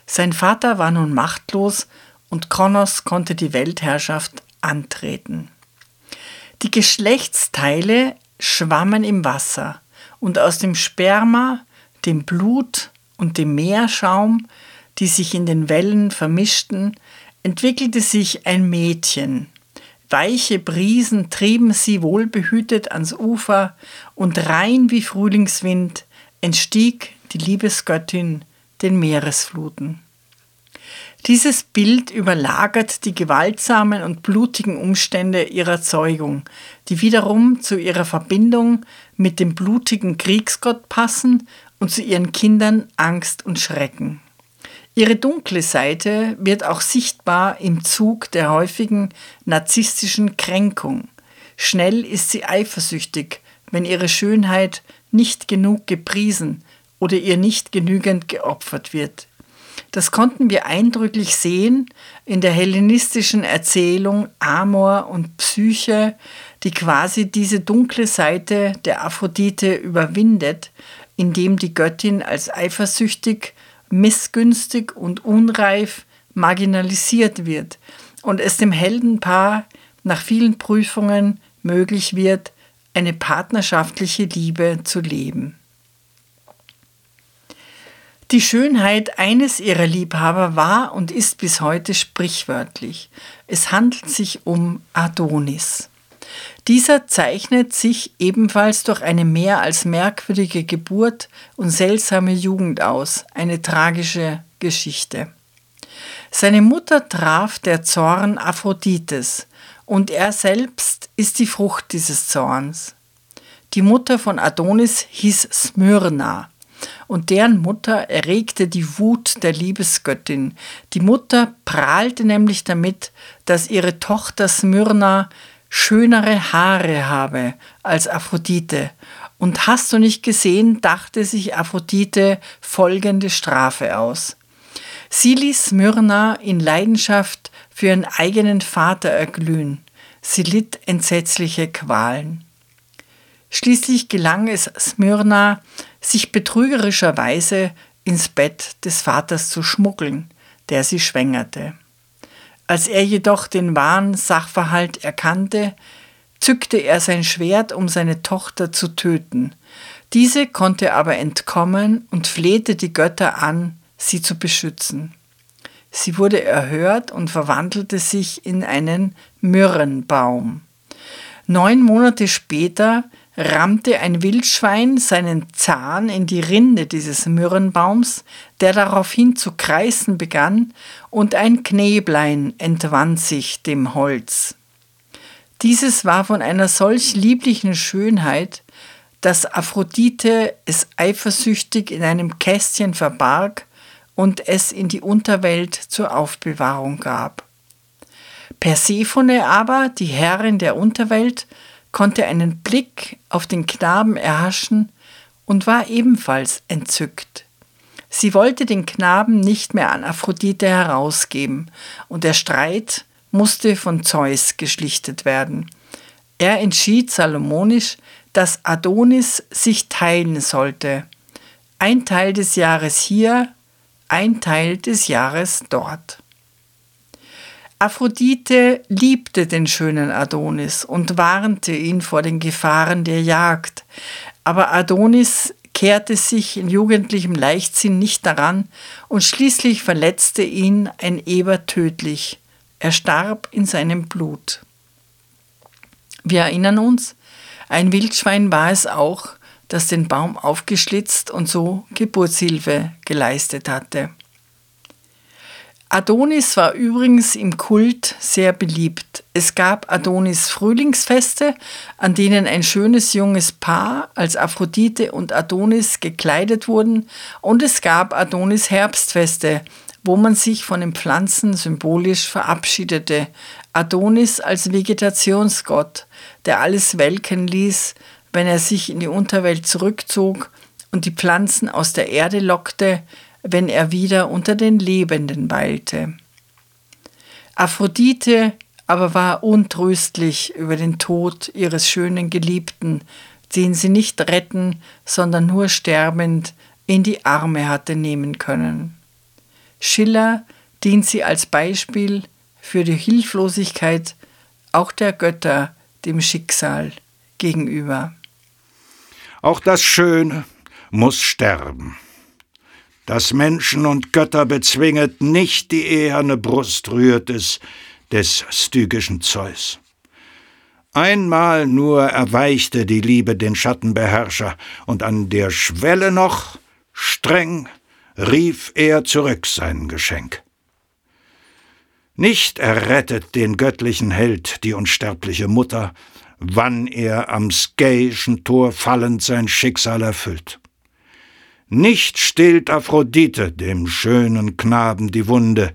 Sein Vater war nun machtlos und Kronos konnte die Weltherrschaft antreten. Die Geschlechtsteile schwammen im Wasser und aus dem Sperma, dem Blut und dem Meerschaum, die sich in den Wellen vermischten, entwickelte sich ein Mädchen. Weiche Brisen trieben sie wohlbehütet ans Ufer und rein wie Frühlingswind entstieg die Liebesgöttin den Meeresfluten. Dieses Bild überlagert die gewaltsamen und blutigen Umstände ihrer Zeugung, die wiederum zu ihrer Verbindung mit dem blutigen Kriegsgott passen und zu ihren Kindern Angst und Schrecken. Ihre dunkle Seite wird auch sichtbar im Zug der häufigen narzisstischen Kränkung. Schnell ist sie eifersüchtig, wenn ihre Schönheit nicht genug gepriesen oder ihr nicht genügend geopfert wird. Das konnten wir eindrücklich sehen in der hellenistischen Erzählung Amor und Psyche, die quasi diese dunkle Seite der Aphrodite überwindet, indem die Göttin als eifersüchtig, missgünstig und unreif marginalisiert wird und es dem Heldenpaar nach vielen Prüfungen möglich wird, eine partnerschaftliche Liebe zu leben. Die Schönheit eines ihrer Liebhaber war und ist bis heute sprichwörtlich. Es handelt sich um Adonis. Dieser zeichnet sich ebenfalls durch eine mehr als merkwürdige Geburt und seltsame Jugend aus, eine tragische Geschichte. Seine Mutter traf der Zorn Aphrodites und er selbst ist die Frucht dieses Zorns. Die Mutter von Adonis hieß Smyrna und deren Mutter erregte die Wut der Liebesgöttin. Die Mutter prahlte nämlich damit, dass ihre Tochter Smyrna schönere Haare habe als Aphrodite. Und hast du nicht gesehen, dachte sich Aphrodite folgende Strafe aus. Sie ließ Smyrna in Leidenschaft für ihren eigenen Vater erglühen. Sie litt entsetzliche Qualen. Schließlich gelang es Smyrna, sich betrügerischerweise ins Bett des Vaters zu schmuggeln, der sie schwängerte. Als er jedoch den wahren Sachverhalt erkannte, zückte er sein Schwert, um seine Tochter zu töten. Diese konnte aber entkommen und flehte die Götter an, sie zu beschützen. Sie wurde erhört und verwandelte sich in einen Myrrenbaum. Neun Monate später rammte ein Wildschwein seinen Zahn in die Rinde dieses Myrrenbaums, der daraufhin zu kreisen begann, und ein Knäblein entwand sich dem Holz. Dieses war von einer solch lieblichen Schönheit, dass Aphrodite es eifersüchtig in einem Kästchen verbarg und es in die Unterwelt zur Aufbewahrung gab. Persephone aber, die Herrin der Unterwelt, konnte einen Blick auf den Knaben erhaschen und war ebenfalls entzückt. Sie wollte den Knaben nicht mehr an Aphrodite herausgeben, und der Streit musste von Zeus geschlichtet werden. Er entschied salomonisch, dass Adonis sich teilen sollte. Ein Teil des Jahres hier, ein Teil des Jahres dort. Aphrodite liebte den schönen Adonis und warnte ihn vor den Gefahren der Jagd. Aber Adonis kehrte sich in jugendlichem Leichtsinn nicht daran und schließlich verletzte ihn ein Eber tödlich. Er starb in seinem Blut. Wir erinnern uns, ein Wildschwein war es auch, das den Baum aufgeschlitzt und so Geburtshilfe geleistet hatte. Adonis war übrigens im Kult sehr beliebt. Es gab Adonis Frühlingsfeste, an denen ein schönes junges Paar als Aphrodite und Adonis gekleidet wurden, und es gab Adonis Herbstfeste, wo man sich von den Pflanzen symbolisch verabschiedete. Adonis als Vegetationsgott, der alles welken ließ, wenn er sich in die Unterwelt zurückzog und die Pflanzen aus der Erde lockte, wenn er wieder unter den Lebenden weilte. Aphrodite aber war untröstlich über den Tod ihres schönen Geliebten, den sie nicht retten, sondern nur sterbend in die Arme hatte nehmen können. Schiller dient sie als Beispiel für die Hilflosigkeit auch der Götter dem Schicksal gegenüber. Auch das Schöne muss sterben. Das Menschen und Götter bezwinget nicht die eherne Brust rührt es des stygischen Zeus. Einmal nur erweichte die Liebe den Schattenbeherrscher, und an der Schwelle noch, streng, rief er zurück sein Geschenk. Nicht errettet den göttlichen Held die unsterbliche Mutter, wann er am skäischen Tor fallend sein Schicksal erfüllt. Nicht stillt Aphrodite dem schönen Knaben die Wunde,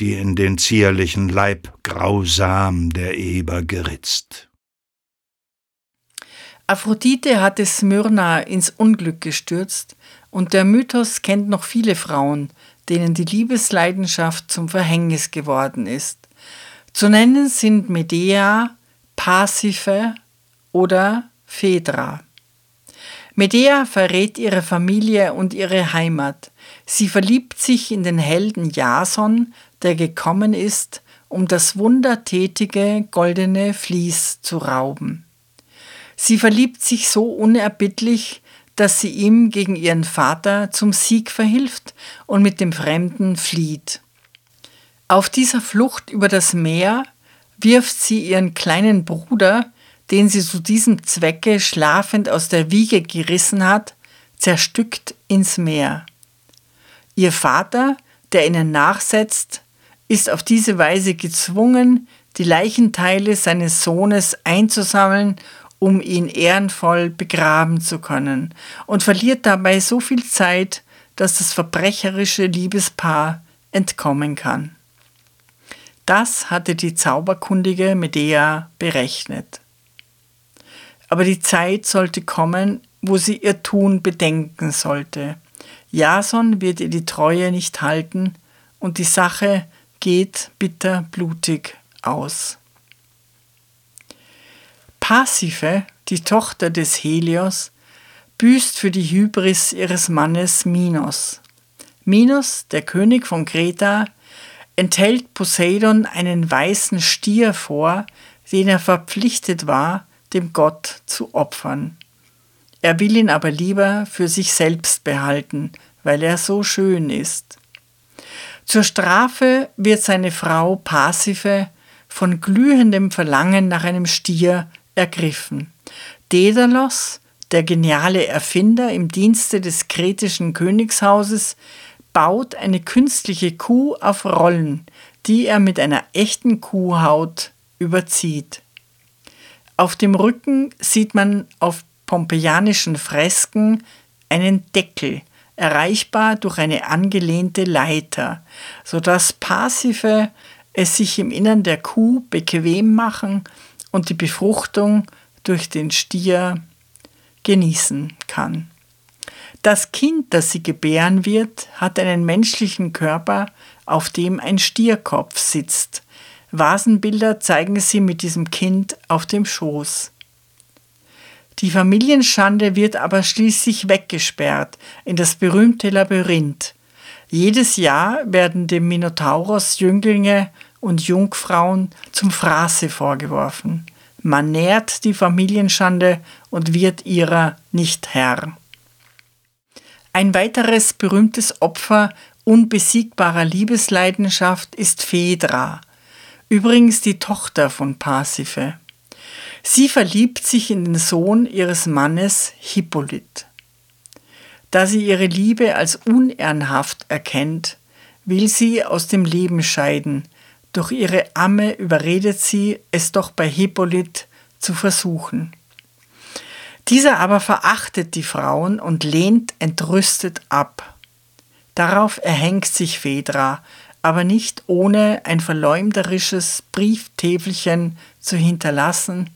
die in den zierlichen Leib grausam der Eber geritzt. Aphrodite hatte Smyrna ins Unglück gestürzt, und der Mythos kennt noch viele Frauen, denen die Liebesleidenschaft zum Verhängnis geworden ist. Zu nennen sind Medea, Pasiphae oder Phaedra. Medea verrät ihre Familie und ihre Heimat. Sie verliebt sich in den Helden Jason, der gekommen ist, um das wundertätige goldene Vlies zu rauben. Sie verliebt sich so unerbittlich, dass sie ihm gegen ihren Vater zum Sieg verhilft und mit dem Fremden flieht. Auf dieser Flucht über das Meer wirft sie ihren kleinen Bruder, den sie zu diesem Zwecke schlafend aus der Wiege gerissen hat, zerstückt ins Meer. Ihr Vater, der ihnen nachsetzt, ist auf diese Weise gezwungen, die Leichenteile seines Sohnes einzusammeln, um ihn ehrenvoll begraben zu können, und verliert dabei so viel Zeit, dass das verbrecherische Liebespaar entkommen kann. Das hatte die zauberkundige Medea berechnet. Aber die Zeit sollte kommen, wo sie ihr Tun bedenken sollte. Jason wird ihr die Treue nicht halten und die Sache geht bitter blutig aus. Pasiphae, die Tochter des Helios, büßt für die Hybris ihres Mannes Minos. Minos, der König von Kreta, enthält Poseidon einen weißen Stier vor, den er verpflichtet war, dem Gott zu opfern. Er will ihn aber lieber für sich selbst behalten, weil er so schön ist. Zur Strafe wird seine Frau Pasiphae von glühendem Verlangen nach einem Stier ergriffen. Daedalus, der geniale Erfinder im Dienste des kretischen Königshauses, baut eine künstliche Kuh auf Rollen, die er mit einer echten Kuhhaut überzieht. Auf dem Rücken sieht man auf pompeianischen Fresken einen Deckel, erreichbar durch eine angelehnte Leiter, sodass Passive es sich im Innern der Kuh bequem machen und die Befruchtung durch den Stier genießen kann. Das Kind, das sie gebären wird, hat einen menschlichen Körper, auf dem ein Stierkopf sitzt. Vasenbilder zeigen sie mit diesem Kind auf dem Schoß. Die Familienschande wird aber schließlich weggesperrt in das berühmte Labyrinth. Jedes Jahr werden dem Minotauros Jünglinge und Jungfrauen zum Fraße vorgeworfen. Man nährt die Familienschande und wird ihrer nicht Herr. Ein weiteres berühmtes Opfer unbesiegbarer Liebesleidenschaft ist Phaedra, übrigens die Tochter von Pasiphae. Sie verliebt sich in den Sohn ihres Mannes Hippolyt. Da sie ihre Liebe als unehrenhaft erkennt, will sie aus dem Leben scheiden, doch ihre Amme überredet sie, es doch bei Hippolyt zu versuchen. Dieser aber verachtet die Frauen und lehnt entrüstet ab. Darauf erhängt sich Phaedra, aber nicht ohne ein verleumderisches Brieftäfelchen zu hinterlassen,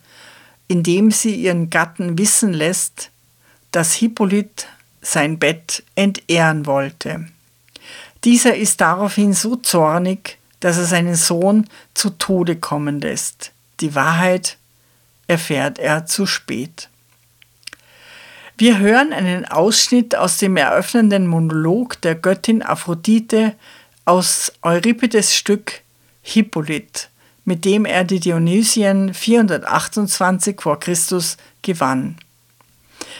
in dem sie ihren Gatten wissen lässt, dass Hippolyt sein Bett entehren wollte. Dieser ist daraufhin so zornig, dass er seinen Sohn zu Tode kommen lässt. Die Wahrheit erfährt er zu spät. Wir hören einen Ausschnitt aus dem eröffnenden Monolog der Göttin Aphrodite aus Euripides Stück Hippolyt, mit dem er die Dionysien 428 v. Chr. gewann.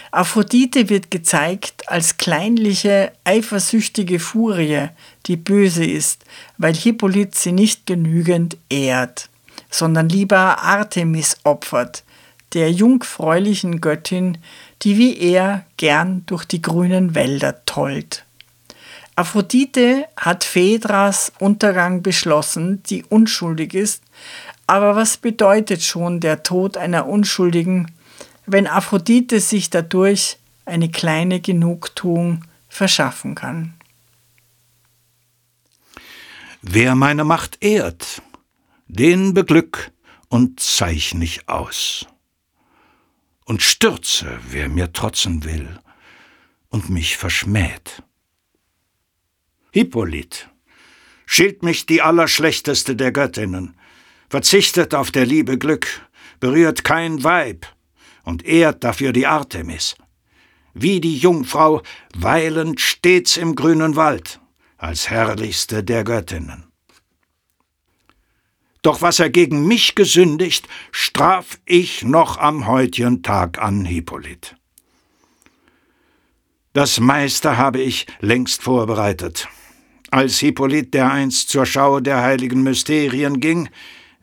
Aphrodite wird gezeigt als kleinliche, eifersüchtige Furie, die böse ist, weil Hippolyt sie nicht genügend ehrt, sondern lieber Artemis opfert, der jungfräulichen Göttin, die wie er gern durch die grünen Wälder tollt. Aphrodite hat Phaedras Untergang beschlossen, die unschuldig ist, aber was bedeutet schon der Tod einer Unschuldigen, wenn Aphrodite sich dadurch eine kleine Genugtuung verschaffen kann? Wer meine Macht ehrt, den beglück und zeichn ich aus und stürze, wer mir trotzen will und mich verschmäht. Hippolyt, schilt mich die allerschlechteste der Göttinnen, verzichtet auf der Liebe Glück, berührt kein Weib und ehrt dafür die Artemis, wie die Jungfrau weilend stets im grünen Wald, als herrlichste der Göttinnen. Doch was er gegen mich gesündigt, straf ich noch am heutigen Tag an Hippolyt. Das meiste habe ich längst vorbereitet. Als Hippolyt dereinst zur Schau der heiligen Mysterien ging,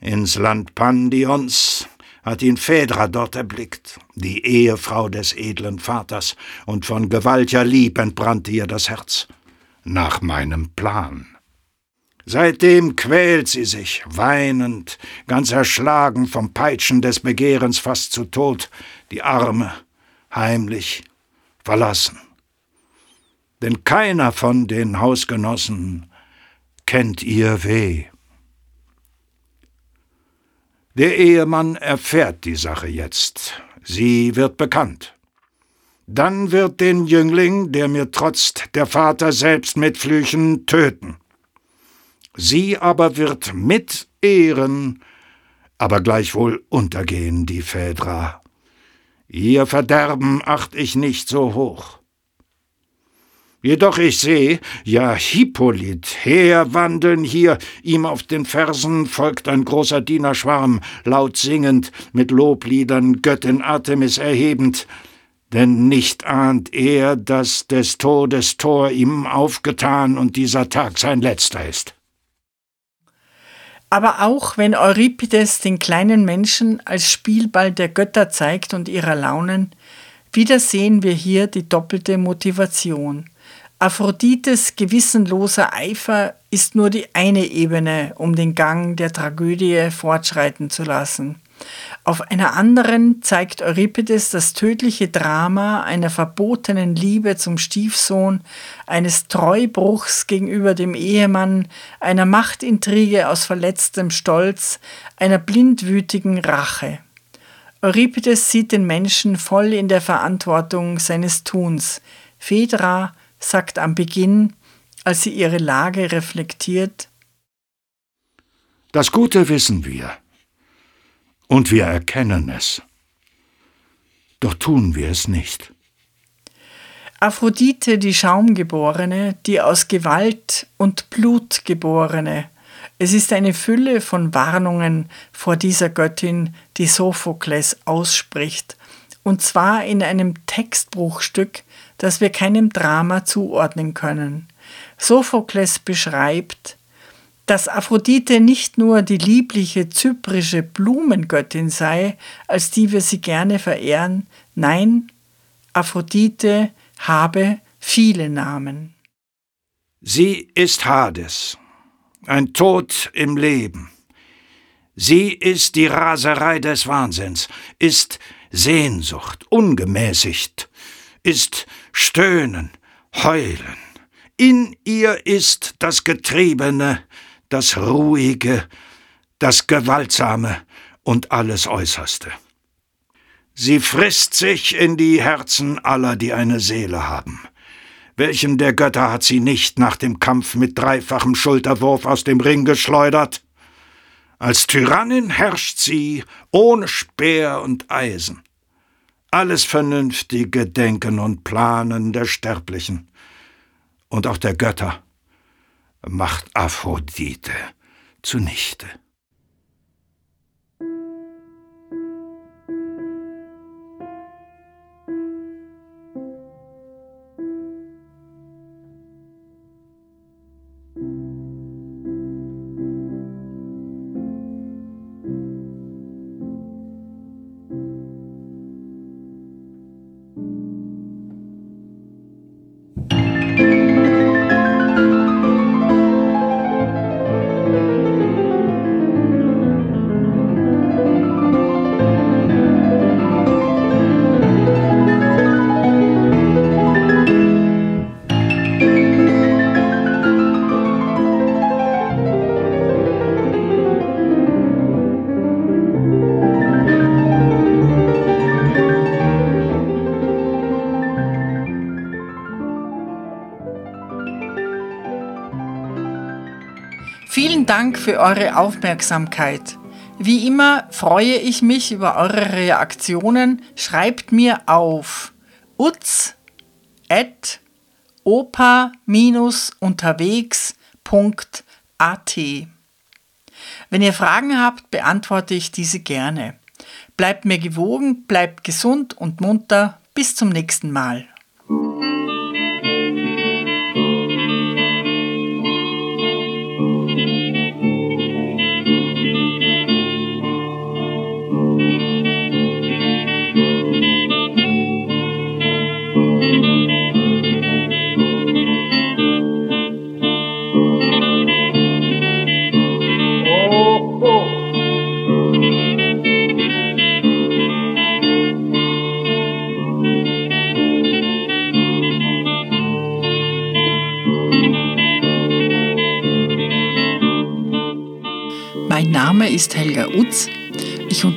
ins Land Pandions, hat ihn Phaedra dort erblickt, die Ehefrau des edlen Vaters, und von gewaltiger Lieb entbrannte ihr das Herz. Nach meinem Plan. Seitdem quält sie sich, weinend, ganz erschlagen vom Peitschen des Begehrens fast zu Tod, die Arme, heimlich, verlassen. Denn keiner von den Hausgenossen kennt ihr weh. Der Ehemann erfährt die Sache jetzt. Sie wird bekannt. Dann wird den Jüngling, der mir trotzt, der Vater selbst mit Flüchen töten. Sie aber wird mit ehren, aber gleichwohl untergehen, die Phaedra. Ihr Verderben acht ich nicht so hoch. Jedoch ich seh, ja Hippolyt, herwandeln hier, ihm auf den Fersen folgt ein großer Dienerschwarm, laut singend, mit Lobliedern Göttin Artemis erhebend, denn nicht ahnt er, dass des Todes Tor ihm aufgetan und dieser Tag sein letzter ist. Aber auch wenn Euripides den kleinen Menschen als Spielball der Götter zeigt und ihrer Launen, wieder sehen wir hier die doppelte Motivation. Aphrodites gewissenloser Eifer ist nur die eine Ebene, um den Gang der Tragödie fortschreiten zu lassen. Auf einer anderen zeigt Euripides das tödliche Drama einer verbotenen Liebe zum Stiefsohn, eines Treubruchs gegenüber dem Ehemann, einer Machtintrige aus verletztem Stolz, einer blindwütigen Rache. Euripides sieht den Menschen voll in der Verantwortung seines Tuns. Phaedra sagt am Beginn, als sie ihre Lage reflektiert, Das Gute wissen wir und wir erkennen es. Doch tun wir es nicht. Aphrodite, die Schaumgeborene, die aus Gewalt und Blut geborene. Es ist eine Fülle von Warnungen vor dieser Göttin, die Sophokles ausspricht, und zwar in einem Textbruchstück, das wir keinem Drama zuordnen können. Sophokles beschreibt, dass Aphrodite nicht nur die liebliche zyprische Blumengöttin sei, als die wir sie gerne verehren, nein, Aphrodite habe viele Namen. Sie ist Hades, ein Tod im Leben. Sie ist die Raserei des Wahnsinns, ist Sehnsucht, ungemäßigt, ist Stöhnen, Heulen, In ihr ist das Getriebene, das Ruhige, das Gewaltsame und alles Äußerste. Sie frisst sich in die Herzen aller, die eine Seele haben. Welchen der Götter hat sie nicht nach dem Kampf mit dreifachem Schulterwurf aus dem Ring geschleudert? Als Tyrannin herrscht sie ohne Speer und Eisen. Alles vernünftige Denken und Planen der Sterblichen und auch der Götter macht Aphrodite zunichte. Dank für eure Aufmerksamkeit. Wie immer freue ich mich über eure Reaktionen. Schreibt mir auf uz.opa-unterwegs.at. Wenn ihr Fragen habt, beantworte ich diese gerne. Bleibt mir gewogen, bleibt gesund und munter. Bis zum nächsten Mal.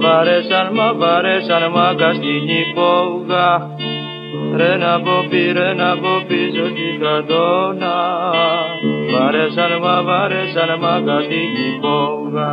Βαρέσαν μα βαρέσαν μα καστινή πόγα Ρε να ποπί, ρε να πίσω στην Πάρε Βαρέσαν μα βαρέσαν μα καστινή πόγα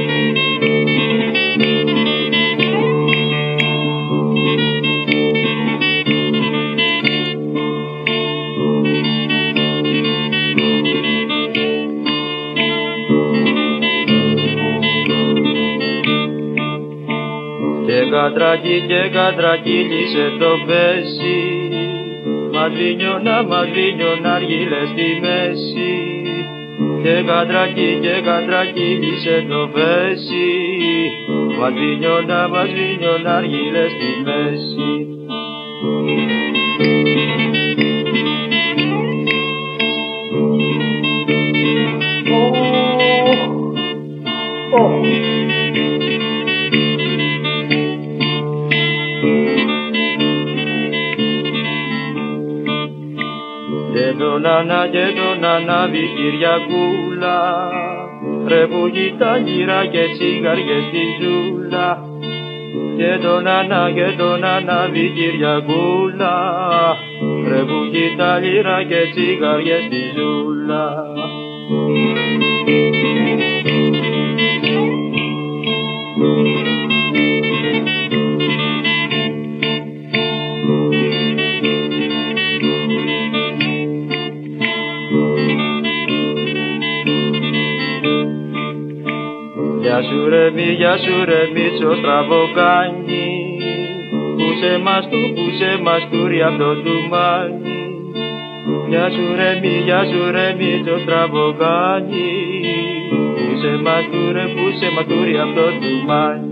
κατρακί και κατρακύλισε το πέσι Μαδρίνιωνα, μαδρίνιωνα αργύλε στη μέση. Και κατρακί και κατρακύλισε το πέσι Μαδρίνιωνα, μαδρίνιωνα αργύλε στη μέση νανά και τον ανάβει Κυριακούλα. Ρε που τα γύρα και τσιγαριές στη ζούλα. Και τον ανά και τον ανάβει Κυριακούλα. Ρε που τα λίρα και τσιγαριές στη ζούλα σου ρε μη, γεια σου ρε μίτσο στραβοκάνι Πούσε μας του, πούσε μας του το του μάνι Γεια σου ρε μη, γεια σου ρε μίτσο στραβοκάνι Πούσε μας του ρε, πούσε μας του το του μάνι